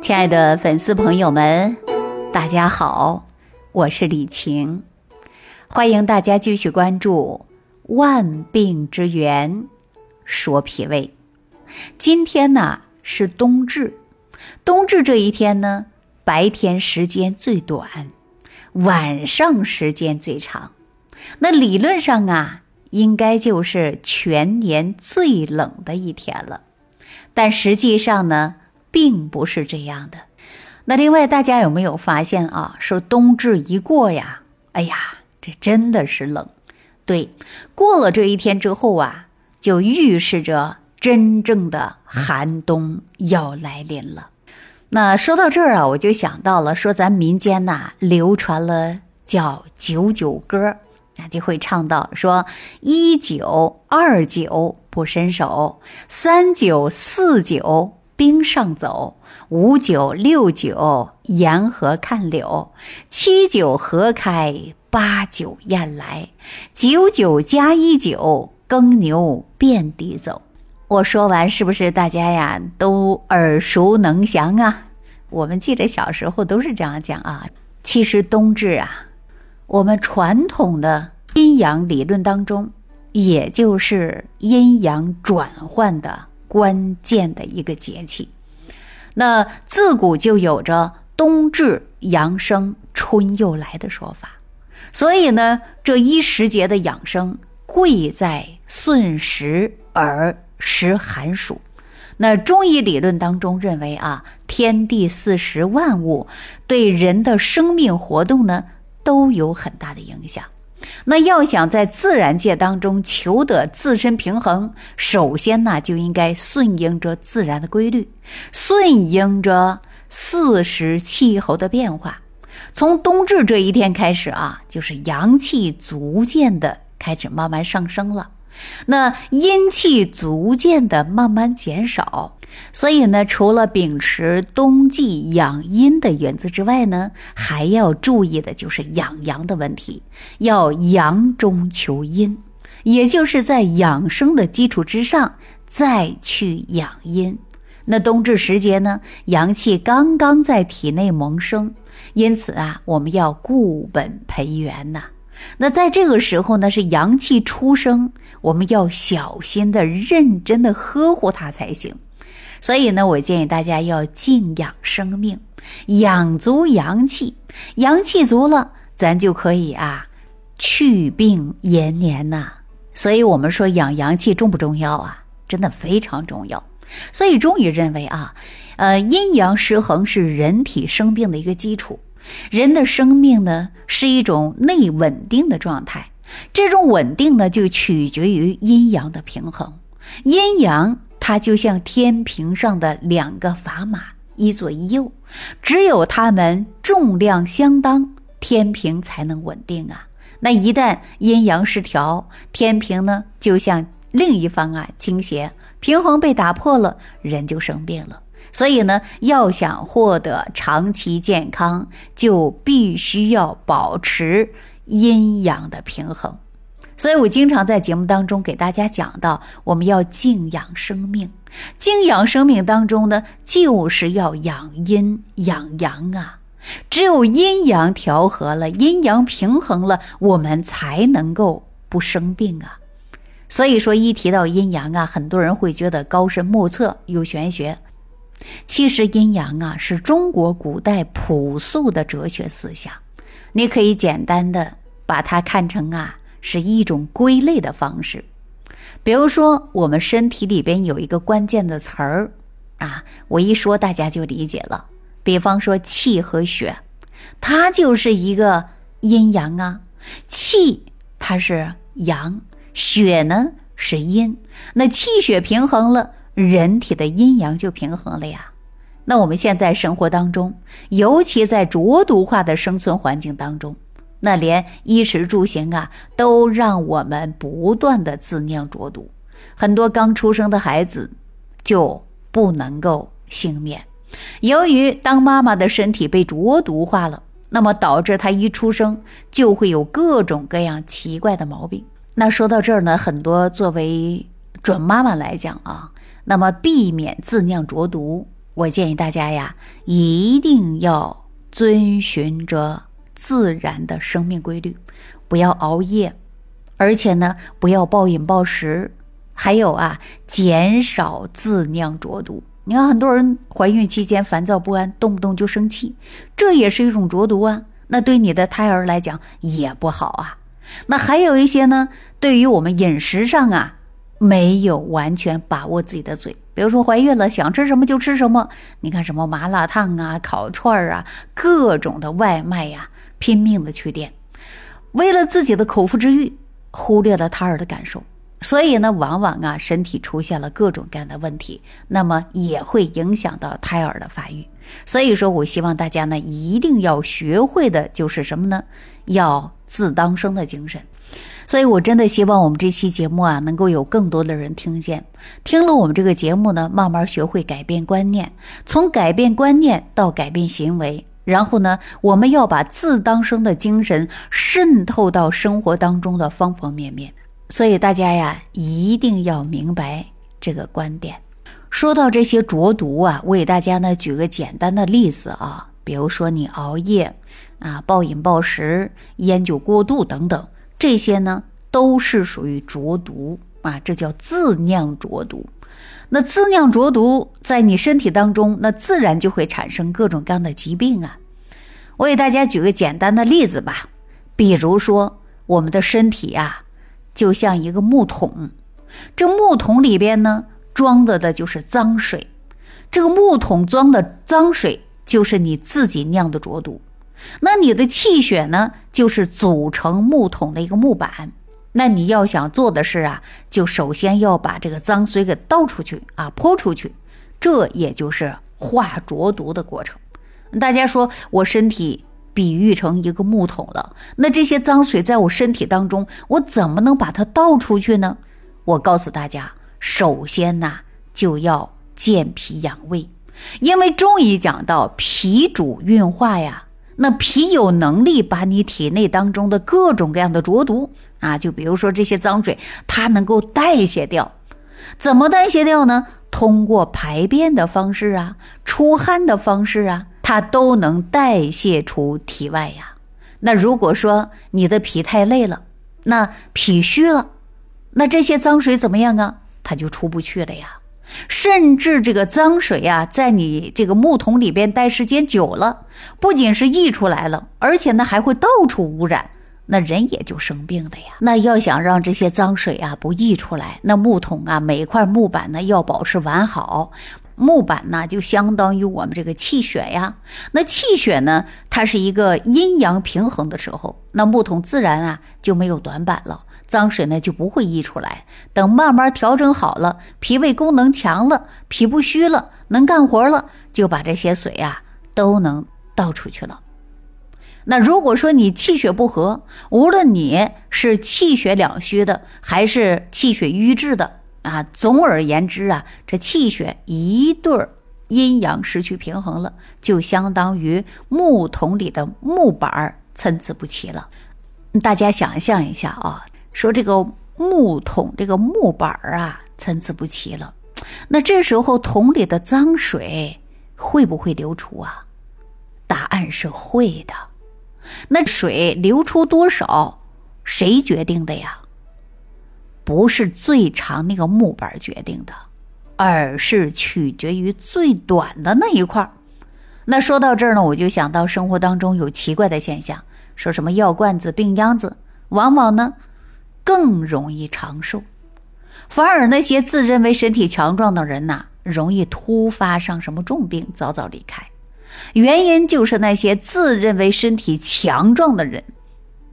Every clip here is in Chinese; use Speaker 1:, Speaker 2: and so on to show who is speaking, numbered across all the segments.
Speaker 1: 亲爱的粉丝朋友们，大家好，我是李晴，欢迎大家继续关注《万病之源说脾胃》。今天呢是冬至，冬至这一天呢，白天时间最短，晚上时间最长。那理论上啊，应该就是全年最冷的一天了。但实际上呢？并不是这样的。那另外，大家有没有发现啊？说冬至一过呀，哎呀，这真的是冷。对，过了这一天之后啊，就预示着真正的寒冬要来临了。那说到这儿啊，我就想到了，说咱民间呐流传了叫九九歌，那就会唱到说一九二九不伸手，三九四九。冰上走，五九六九沿河看柳，七九河开，八九雁来，九九加一九，耕牛遍地走。我说完，是不是大家呀都耳熟能详啊？我们记得小时候都是这样讲啊。其实冬至啊，我们传统的阴阳理论当中，也就是阴阳转换的。关键的一个节气，那自古就有着冬至阳生，春又来的说法。所以呢，这一时节的养生，贵在顺时而食寒暑。那中医理论当中认为啊，天地四时万物对人的生命活动呢，都有很大的影响。那要想在自然界当中求得自身平衡，首先呢就应该顺应着自然的规律，顺应着四时气候的变化。从冬至这一天开始啊，就是阳气逐渐的开始慢慢上升了。那阴气逐渐的慢慢减少，所以呢，除了秉持冬季养阴的原则之外呢，还要注意的就是养阳的问题，要阳中求阴，也就是在养生的基础之上再去养阴。那冬至时节呢，阳气刚刚在体内萌生，因此啊，我们要固本培元呐。那在这个时候呢，是阳气出生，我们要小心的、认真的呵护它才行。所以呢，我建议大家要静养生命，养足阳气，阳气足了，咱就可以啊，去病延年呐。所以我们说养阳气重不重要啊？真的非常重要。所以中医认为啊，呃，阴阳失衡是人体生病的一个基础。人的生命呢，是一种内稳定的状态，这种稳定呢，就取决于阴阳的平衡。阴阳它就像天平上的两个砝码，一左一右，只有它们重量相当，天平才能稳定啊。那一旦阴阳失调，天平呢，就像另一方啊倾斜，平衡被打破了，人就生病了。所以呢，要想获得长期健康，就必须要保持阴阳的平衡。所以我经常在节目当中给大家讲到，我们要静养生命。静养生命当中呢，就是要养阴养阳啊。只有阴阳调和了，阴阳平衡了，我们才能够不生病啊。所以说，一提到阴阳啊，很多人会觉得高深莫测，有玄学。其实阴阳啊，是中国古代朴素的哲学思想。你可以简单的把它看成啊，是一种归类的方式。比如说，我们身体里边有一个关键的词儿啊，我一说大家就理解了。比方说气和血，它就是一个阴阳啊。气它是阳，血呢是阴。那气血平衡了。人体的阴阳就平衡了呀。那我们现在生活当中，尤其在浊毒化的生存环境当中，那连衣食住行啊，都让我们不断的自酿浊毒。很多刚出生的孩子就不能够幸免。由于当妈妈的身体被浊毒化了，那么导致他一出生就会有各种各样奇怪的毛病。那说到这儿呢，很多作为准妈妈来讲啊。那么，避免自酿浊毒，我建议大家呀，一定要遵循着自然的生命规律，不要熬夜，而且呢，不要暴饮暴食，还有啊，减少自酿浊毒。你看，很多人怀孕期间烦躁不安，动不动就生气，这也是一种浊毒啊。那对你的胎儿来讲也不好啊。那还有一些呢，对于我们饮食上啊，没有完全把握自己的嘴。比如说怀孕了，想吃什么就吃什么。你看什么麻辣烫啊、烤串啊，各种的外卖呀，拼命的去点，为了自己的口腹之欲，忽略了胎儿的感受。所以呢，往往啊，身体出现了各种各样的问题，那么也会影响到胎儿的发育。所以说我希望大家呢，一定要学会的就是什么呢？要自当生的精神。所以我真的希望我们这期节目啊，能够有更多的人听见，听了我们这个节目呢，慢慢学会改变观念，从改变观念到改变行为，然后呢，我们要把自当生的精神渗透到生活当中的方方面面。所以大家呀，一定要明白这个观点。说到这些浊毒啊，我给大家呢举个简单的例子啊，比如说你熬夜啊、暴饮暴食、烟酒过度等等，这些呢都是属于浊毒啊，这叫自酿浊毒。那自酿浊毒在你身体当中，那自然就会产生各种各样的疾病啊。我给大家举个简单的例子吧，比如说我们的身体啊。就像一个木桶，这木桶里边呢装的的就是脏水，这个木桶装的脏水就是你自己酿的浊毒。那你的气血呢，就是组成木桶的一个木板。那你要想做的是啊，就首先要把这个脏水给倒出去啊，泼出去，这也就是化浊毒的过程。大家说我身体。比喻成一个木桶了，那这些脏水在我身体当中，我怎么能把它倒出去呢？我告诉大家，首先呐，就要健脾养胃，因为中医讲到脾主运化呀，那脾有能力把你体内当中的各种各样的浊毒啊，就比如说这些脏水，它能够代谢掉，怎么代谢掉呢？通过排便的方式啊，出汗的方式啊。它都能代谢出体外呀。那如果说你的脾太累了，那脾虚了，那这些脏水怎么样啊？它就出不去了呀。甚至这个脏水呀，在你这个木桶里边待时间久了，不仅是溢出来了，而且呢还会到处污染，那人也就生病了呀。那要想让这些脏水啊不溢出来，那木桶啊每块木板呢要保持完好。木板呢，就相当于我们这个气血呀。那气血呢，它是一个阴阳平衡的时候，那木桶自然啊就没有短板了，脏水呢就不会溢出来。等慢慢调整好了，脾胃功能强了，脾不虚了，能干活了，就把这些水啊都能倒出去了。那如果说你气血不和，无论你是气血两虚的，还是气血瘀滞的。啊，总而言之啊，这气血一对儿阴阳失去平衡了，就相当于木桶里的木板儿参差不齐了。大家想象一下啊，说这个木桶这个木板儿啊参差不齐了，那这时候桶里的脏水会不会流出啊？答案是会的。那水流出多少，谁决定的呀？不是最长那个木板决定的，而是取决于最短的那一块那说到这儿呢，我就想到生活当中有奇怪的现象，说什么药罐子、病秧子，往往呢更容易长寿，反而那些自认为身体强壮的人呐，容易突发上什么重病，早早离开。原因就是那些自认为身体强壮的人，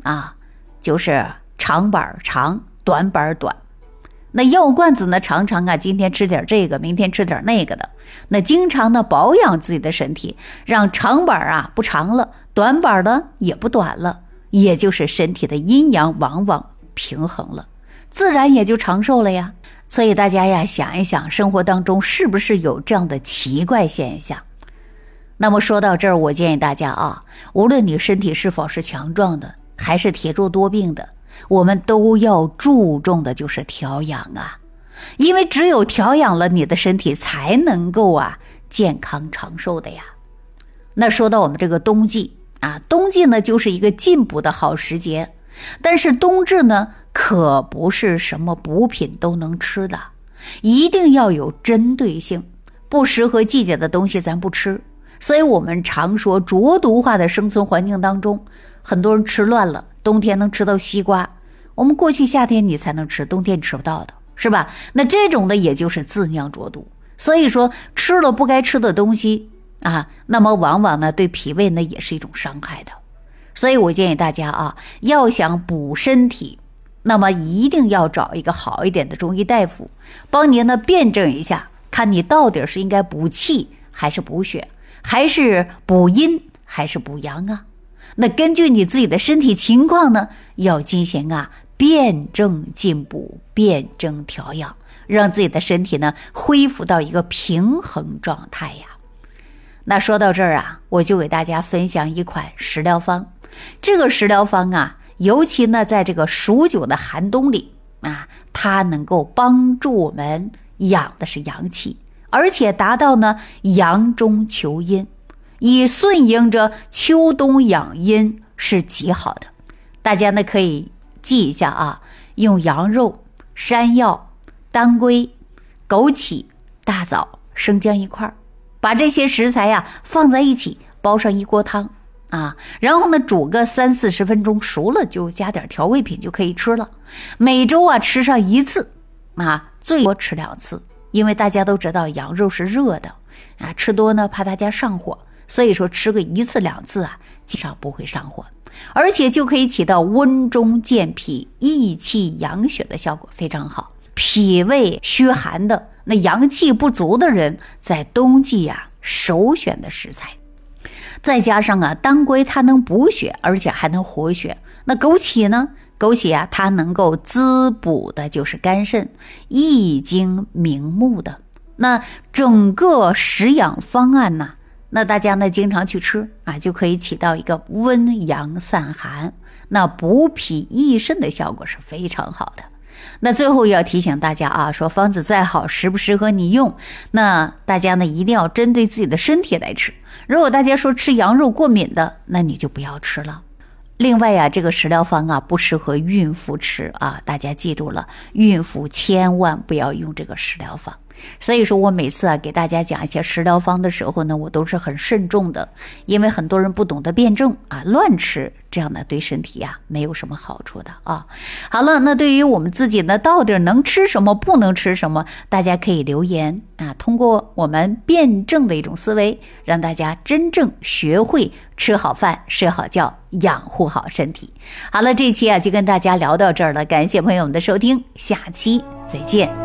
Speaker 1: 啊，就是长板长。短板短，那药罐子呢？常常啊，今天吃点这个，明天吃点那个的。那经常呢，保养自己的身体，让长板啊不长了，短板呢也不短了，也就是身体的阴阳往往平衡了，自然也就长寿了呀。所以大家呀，想一想，生活当中是不是有这样的奇怪现象？那么说到这儿，我建议大家啊，无论你身体是否是强壮的，还是体弱多病的。我们都要注重的就是调养啊，因为只有调养了你的身体，才能够啊健康长寿的呀。那说到我们这个冬季啊，冬季呢就是一个进补的好时节，但是冬至呢可不是什么补品都能吃的，一定要有针对性，不适合季节的东西咱不吃。所以我们常说浊毒化的生存环境当中，很多人吃乱了，冬天能吃到西瓜，我们过去夏天你才能吃，冬天你吃不到的是吧？那这种的也就是自酿浊毒。所以说吃了不该吃的东西。啊，那么往往呢，对脾胃呢也是一种伤害的，所以我建议大家啊，要想补身体，那么一定要找一个好一点的中医大夫，帮您呢辩证一下，看你到底是应该补气还是补血，还是补阴还是补阳啊？那根据你自己的身体情况呢，要进行啊辩证进补、辩证调养，让自己的身体呢恢复到一个平衡状态呀。那说到这儿啊，我就给大家分享一款食疗方。这个食疗方啊，尤其呢，在这个数九的寒冬里啊，它能够帮助我们养的是阳气，而且达到呢阳中求阴，以顺应着秋冬养阴是极好的。大家呢可以记一下啊，用羊肉、山药、当归、枸杞、大枣、生姜一块儿。把这些食材呀放在一起，煲上一锅汤啊，然后呢煮个三四十分钟，熟了就加点调味品就可以吃了。每周啊吃上一次啊，最多吃两次，因为大家都知道羊肉是热的啊，吃多呢怕大家上火，所以说吃个一次两次啊，基本上不会上火，而且就可以起到温中健脾、益气养血的效果，非常好。脾胃虚寒的。那阳气不足的人，在冬季呀，首选的食材。再加上啊，当归它能补血，而且还能活血。那枸杞呢？枸杞啊，它能够滋补的就是肝肾，益精明目的。那整个食养方案呢，那大家呢经常去吃啊，就可以起到一个温阳散寒、那补脾益肾的效果是非常好的。那最后要提醒大家啊，说方子再好，适不适合你用？那大家呢一定要针对自己的身体来吃。如果大家说吃羊肉过敏的，那你就不要吃了。另外呀，这个食疗方啊不适合孕妇吃啊，大家记住了，孕妇千万不要用这个食疗方。所以说我每次啊给大家讲一些食疗方的时候呢，我都是很慎重的，因为很多人不懂得辩证啊，乱吃这样呢对身体呀没有什么好处的啊。好了，那对于我们自己呢，到底能吃什么，不能吃什么，大家可以留言啊，通过我们辩证的一种思维，让大家真正学会吃好饭、睡好觉，养护好身体。好了，这期啊就跟大家聊到这儿了，感谢朋友们的收听，下期再见。